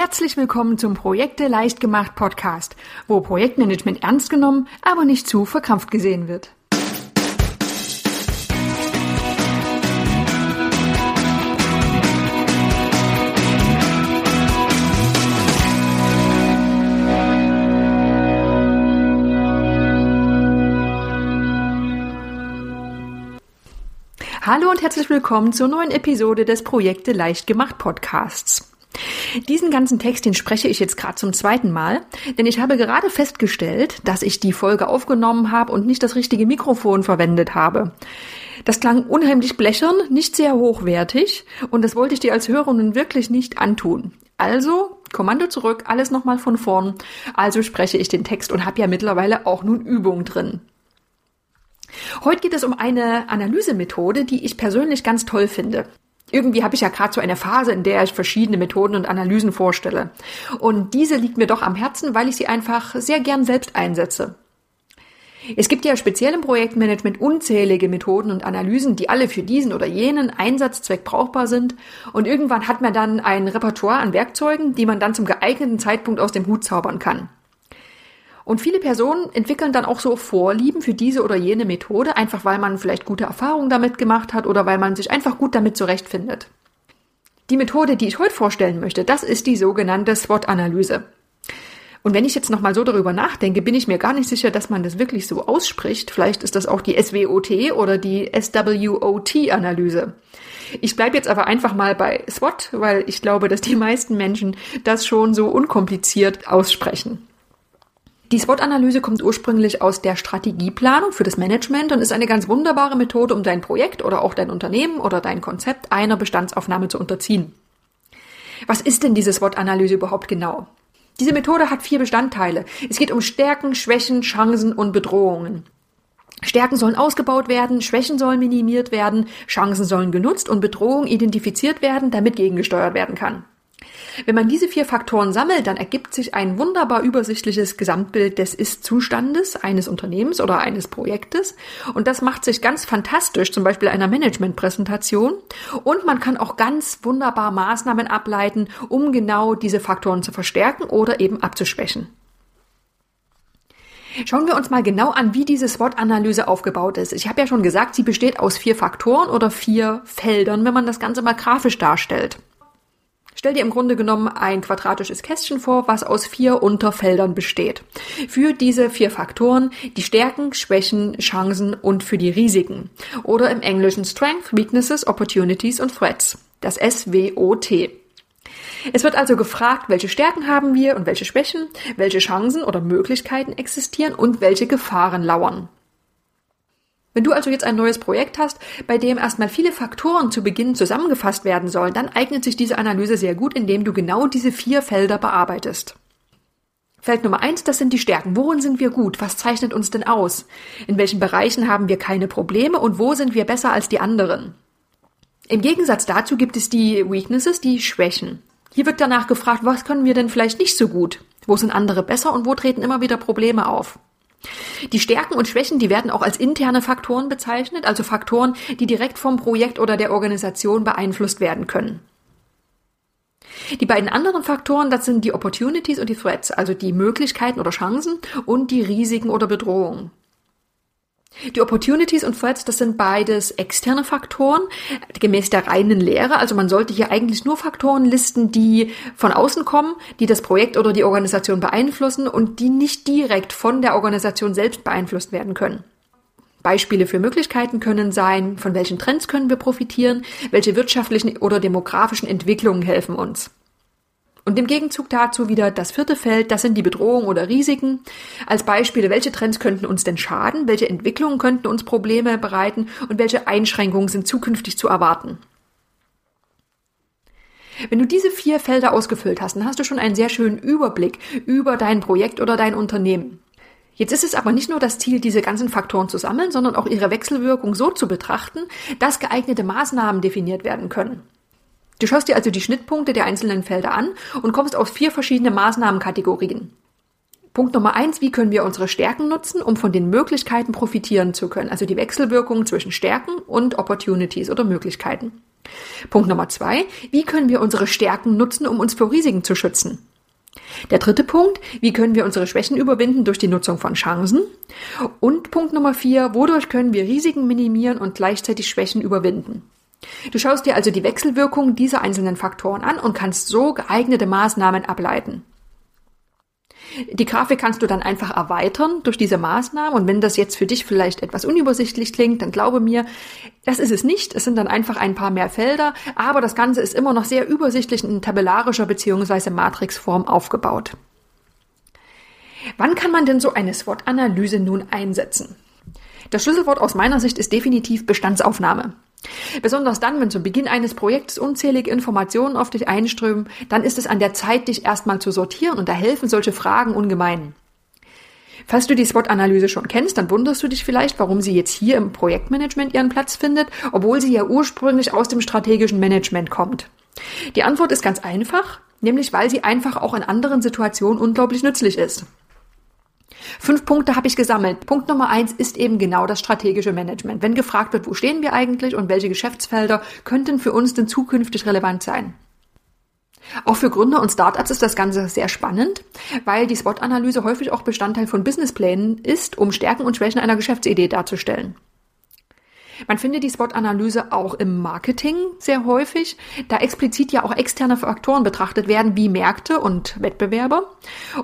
Herzlich willkommen zum Projekte leicht gemacht Podcast, wo Projektmanagement ernst genommen, aber nicht zu verkrampft gesehen wird. Hallo und herzlich willkommen zur neuen Episode des Projekte leicht gemacht Podcasts. Diesen ganzen Text, den spreche ich jetzt gerade zum zweiten Mal, denn ich habe gerade festgestellt, dass ich die Folge aufgenommen habe und nicht das richtige Mikrofon verwendet habe. Das klang unheimlich blechern, nicht sehr hochwertig und das wollte ich dir als Hörer nun wirklich nicht antun. Also, Kommando zurück, alles nochmal von vorn. Also spreche ich den Text und habe ja mittlerweile auch nun Übung drin. Heute geht es um eine Analysemethode, die ich persönlich ganz toll finde. Irgendwie habe ich ja gerade so eine Phase, in der ich verschiedene Methoden und Analysen vorstelle. Und diese liegt mir doch am Herzen, weil ich sie einfach sehr gern selbst einsetze. Es gibt ja speziell im Projektmanagement unzählige Methoden und Analysen, die alle für diesen oder jenen Einsatzzweck brauchbar sind. Und irgendwann hat man dann ein Repertoire an Werkzeugen, die man dann zum geeigneten Zeitpunkt aus dem Hut zaubern kann. Und viele Personen entwickeln dann auch so Vorlieben für diese oder jene Methode, einfach weil man vielleicht gute Erfahrungen damit gemacht hat oder weil man sich einfach gut damit zurechtfindet. Die Methode, die ich heute vorstellen möchte, das ist die sogenannte SWOT-Analyse. Und wenn ich jetzt nochmal so darüber nachdenke, bin ich mir gar nicht sicher, dass man das wirklich so ausspricht. Vielleicht ist das auch die SWOT oder die SWOT-Analyse. Ich bleibe jetzt aber einfach mal bei SWOT, weil ich glaube, dass die meisten Menschen das schon so unkompliziert aussprechen. Die SWOT-Analyse kommt ursprünglich aus der Strategieplanung für das Management und ist eine ganz wunderbare Methode, um dein Projekt oder auch dein Unternehmen oder dein Konzept einer Bestandsaufnahme zu unterziehen. Was ist denn diese SWOT-Analyse überhaupt genau? Diese Methode hat vier Bestandteile. Es geht um Stärken, Schwächen, Chancen und Bedrohungen. Stärken sollen ausgebaut werden, Schwächen sollen minimiert werden, Chancen sollen genutzt und Bedrohungen identifiziert werden, damit gegengesteuert werden kann. Wenn man diese vier Faktoren sammelt, dann ergibt sich ein wunderbar übersichtliches Gesamtbild des Ist-Zustandes eines Unternehmens oder eines Projektes. Und das macht sich ganz fantastisch, zum Beispiel einer Managementpräsentation. Und man kann auch ganz wunderbar Maßnahmen ableiten, um genau diese Faktoren zu verstärken oder eben abzuschwächen. Schauen wir uns mal genau an, wie diese SWOT-Analyse aufgebaut ist. Ich habe ja schon gesagt, sie besteht aus vier Faktoren oder vier Feldern, wenn man das Ganze mal grafisch darstellt. Stell dir im Grunde genommen ein quadratisches Kästchen vor, was aus vier Unterfeldern besteht. Für diese vier Faktoren die Stärken, Schwächen, Chancen und für die Risiken. Oder im Englischen Strength, Weaknesses, Opportunities und Threats. Das SWOT. Es wird also gefragt, welche Stärken haben wir und welche Schwächen, welche Chancen oder Möglichkeiten existieren und welche Gefahren lauern. Wenn du also jetzt ein neues Projekt hast, bei dem erstmal viele Faktoren zu Beginn zusammengefasst werden sollen, dann eignet sich diese Analyse sehr gut, indem du genau diese vier Felder bearbeitest. Feld Nummer eins, das sind die Stärken. Worin sind wir gut? Was zeichnet uns denn aus? In welchen Bereichen haben wir keine Probleme und wo sind wir besser als die anderen? Im Gegensatz dazu gibt es die Weaknesses, die Schwächen. Hier wird danach gefragt, was können wir denn vielleicht nicht so gut? Wo sind andere besser und wo treten immer wieder Probleme auf? Die Stärken und Schwächen, die werden auch als interne Faktoren bezeichnet, also Faktoren, die direkt vom Projekt oder der Organisation beeinflusst werden können. Die beiden anderen Faktoren, das sind die Opportunities und die Threats, also die Möglichkeiten oder Chancen und die Risiken oder Bedrohungen. Die Opportunities und Threats, das sind beides externe Faktoren, gemäß der reinen Lehre. Also man sollte hier eigentlich nur Faktoren listen, die von außen kommen, die das Projekt oder die Organisation beeinflussen und die nicht direkt von der Organisation selbst beeinflusst werden können. Beispiele für Möglichkeiten können sein, von welchen Trends können wir profitieren, welche wirtschaftlichen oder demografischen Entwicklungen helfen uns. Und im Gegenzug dazu wieder das vierte Feld, das sind die Bedrohungen oder Risiken. Als Beispiele, welche Trends könnten uns denn schaden, welche Entwicklungen könnten uns Probleme bereiten und welche Einschränkungen sind zukünftig zu erwarten. Wenn du diese vier Felder ausgefüllt hast, dann hast du schon einen sehr schönen Überblick über dein Projekt oder dein Unternehmen. Jetzt ist es aber nicht nur das Ziel, diese ganzen Faktoren zu sammeln, sondern auch ihre Wechselwirkung so zu betrachten, dass geeignete Maßnahmen definiert werden können. Du schaust dir also die Schnittpunkte der einzelnen Felder an und kommst auf vier verschiedene Maßnahmenkategorien. Punkt Nummer eins, wie können wir unsere Stärken nutzen, um von den Möglichkeiten profitieren zu können? Also die Wechselwirkung zwischen Stärken und Opportunities oder Möglichkeiten. Punkt Nummer zwei, wie können wir unsere Stärken nutzen, um uns vor Risiken zu schützen? Der dritte Punkt, wie können wir unsere Schwächen überwinden durch die Nutzung von Chancen? Und Punkt Nummer vier, wodurch können wir Risiken minimieren und gleichzeitig Schwächen überwinden? Du schaust dir also die Wechselwirkung dieser einzelnen Faktoren an und kannst so geeignete Maßnahmen ableiten. Die Grafik kannst du dann einfach erweitern durch diese Maßnahmen. Und wenn das jetzt für dich vielleicht etwas unübersichtlich klingt, dann glaube mir, das ist es nicht. Es sind dann einfach ein paar mehr Felder. Aber das Ganze ist immer noch sehr übersichtlich in tabellarischer bzw. Matrixform aufgebaut. Wann kann man denn so eine SWOT-Analyse nun einsetzen? Das Schlüsselwort aus meiner Sicht ist definitiv Bestandsaufnahme. Besonders dann, wenn zu Beginn eines Projekts unzählige Informationen auf dich einströmen, dann ist es an der Zeit, dich erstmal zu sortieren und da helfen solche Fragen ungemein. Falls du die SWOT-Analyse schon kennst, dann wunderst du dich vielleicht, warum sie jetzt hier im Projektmanagement ihren Platz findet, obwohl sie ja ursprünglich aus dem strategischen Management kommt. Die Antwort ist ganz einfach, nämlich weil sie einfach auch in anderen Situationen unglaublich nützlich ist. Fünf Punkte habe ich gesammelt. Punkt Nummer eins ist eben genau das strategische Management. Wenn gefragt wird, wo stehen wir eigentlich und welche Geschäftsfelder könnten für uns denn zukünftig relevant sein? Auch für Gründer und Startups ist das Ganze sehr spannend, weil die SWOT-Analyse häufig auch Bestandteil von Businessplänen ist, um Stärken und Schwächen einer Geschäftsidee darzustellen. Man findet die SWOT-Analyse auch im Marketing sehr häufig, da explizit ja auch externe Faktoren betrachtet werden, wie Märkte und Wettbewerber.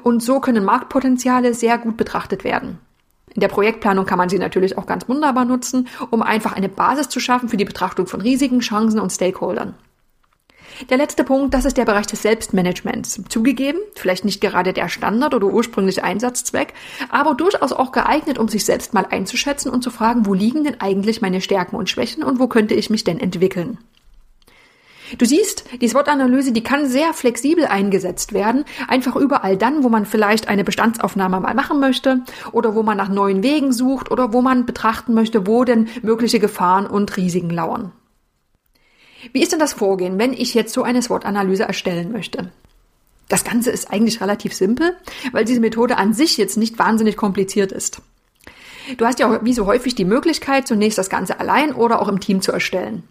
Und so können Marktpotenziale sehr gut betrachtet werden. In der Projektplanung kann man sie natürlich auch ganz wunderbar nutzen, um einfach eine Basis zu schaffen für die Betrachtung von Risiken, Chancen und Stakeholdern. Der letzte Punkt, das ist der Bereich des Selbstmanagements. Zugegeben, vielleicht nicht gerade der Standard oder ursprüngliche Einsatzzweck, aber durchaus auch geeignet, um sich selbst mal einzuschätzen und zu fragen, wo liegen denn eigentlich meine Stärken und Schwächen und wo könnte ich mich denn entwickeln. Du siehst, die SWOT-Analyse, die kann sehr flexibel eingesetzt werden, einfach überall dann, wo man vielleicht eine Bestandsaufnahme mal machen möchte oder wo man nach neuen Wegen sucht oder wo man betrachten möchte, wo denn mögliche Gefahren und Risiken lauern. Wie ist denn das Vorgehen, wenn ich jetzt so eine SWOT-Analyse erstellen möchte? Das Ganze ist eigentlich relativ simpel, weil diese Methode an sich jetzt nicht wahnsinnig kompliziert ist. Du hast ja wie so häufig die Möglichkeit, zunächst das Ganze allein oder auch im Team zu erstellen.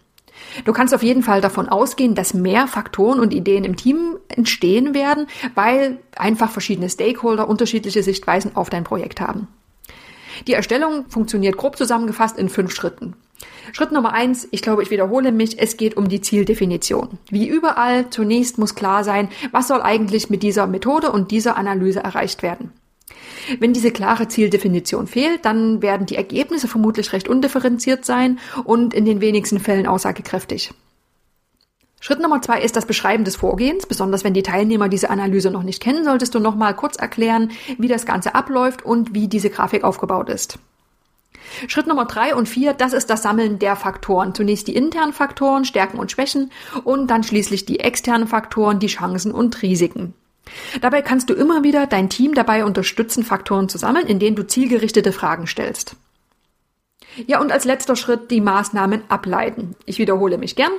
Du kannst auf jeden Fall davon ausgehen, dass mehr Faktoren und Ideen im Team entstehen werden, weil einfach verschiedene Stakeholder unterschiedliche Sichtweisen auf dein Projekt haben. Die Erstellung funktioniert grob zusammengefasst in fünf Schritten. Schritt Nummer eins, ich glaube, ich wiederhole mich, es geht um die Zieldefinition. Wie überall, zunächst muss klar sein, was soll eigentlich mit dieser Methode und dieser Analyse erreicht werden. Wenn diese klare Zieldefinition fehlt, dann werden die Ergebnisse vermutlich recht undifferenziert sein und in den wenigsten Fällen aussagekräftig. Schritt Nummer zwei ist das Beschreiben des Vorgehens. Besonders wenn die Teilnehmer diese Analyse noch nicht kennen, solltest du noch mal kurz erklären, wie das Ganze abläuft und wie diese Grafik aufgebaut ist. Schritt Nummer drei und vier, das ist das Sammeln der Faktoren. Zunächst die internen Faktoren, Stärken und Schwächen und dann schließlich die externen Faktoren, die Chancen und Risiken. Dabei kannst du immer wieder dein Team dabei unterstützen, Faktoren zu sammeln, indem du zielgerichtete Fragen stellst. Ja, und als letzter Schritt die Maßnahmen ableiten. Ich wiederhole mich gern.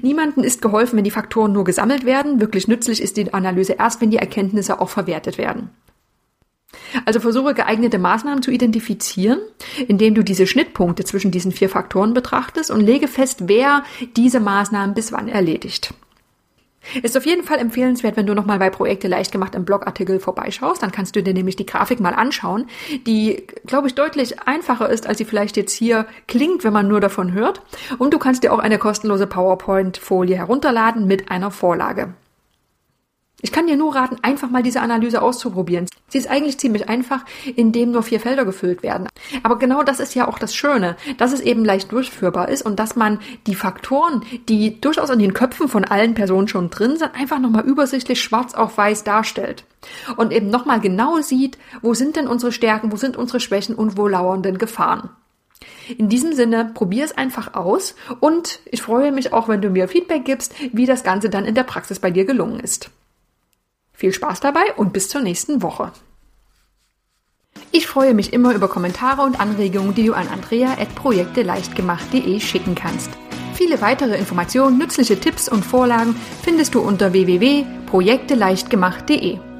Niemanden ist geholfen, wenn die Faktoren nur gesammelt werden. Wirklich nützlich ist die Analyse erst, wenn die Erkenntnisse auch verwertet werden. Also versuche geeignete Maßnahmen zu identifizieren, indem du diese Schnittpunkte zwischen diesen vier Faktoren betrachtest und lege fest, wer diese Maßnahmen bis wann erledigt. Ist auf jeden Fall empfehlenswert, wenn du nochmal bei Projekte leicht gemacht im Blogartikel vorbeischaust. Dann kannst du dir nämlich die Grafik mal anschauen, die, glaube ich, deutlich einfacher ist, als sie vielleicht jetzt hier klingt, wenn man nur davon hört. Und du kannst dir auch eine kostenlose PowerPoint-Folie herunterladen mit einer Vorlage. Ich kann dir nur raten, einfach mal diese Analyse auszuprobieren. Sie ist eigentlich ziemlich einfach, indem nur vier Felder gefüllt werden. Aber genau das ist ja auch das Schöne, dass es eben leicht durchführbar ist und dass man die Faktoren, die durchaus in den Köpfen von allen Personen schon drin sind, einfach nochmal übersichtlich schwarz auf weiß darstellt. Und eben nochmal genau sieht, wo sind denn unsere Stärken, wo sind unsere Schwächen und wo lauern denn Gefahren. In diesem Sinne, probier es einfach aus und ich freue mich auch, wenn du mir Feedback gibst, wie das Ganze dann in der Praxis bei dir gelungen ist. Viel Spaß dabei und bis zur nächsten Woche. Ich freue mich immer über Kommentare und Anregungen, die du an andrea.projekteleichtgemacht.de schicken kannst. Viele weitere Informationen, nützliche Tipps und Vorlagen findest du unter www.projekteleichtgemacht.de.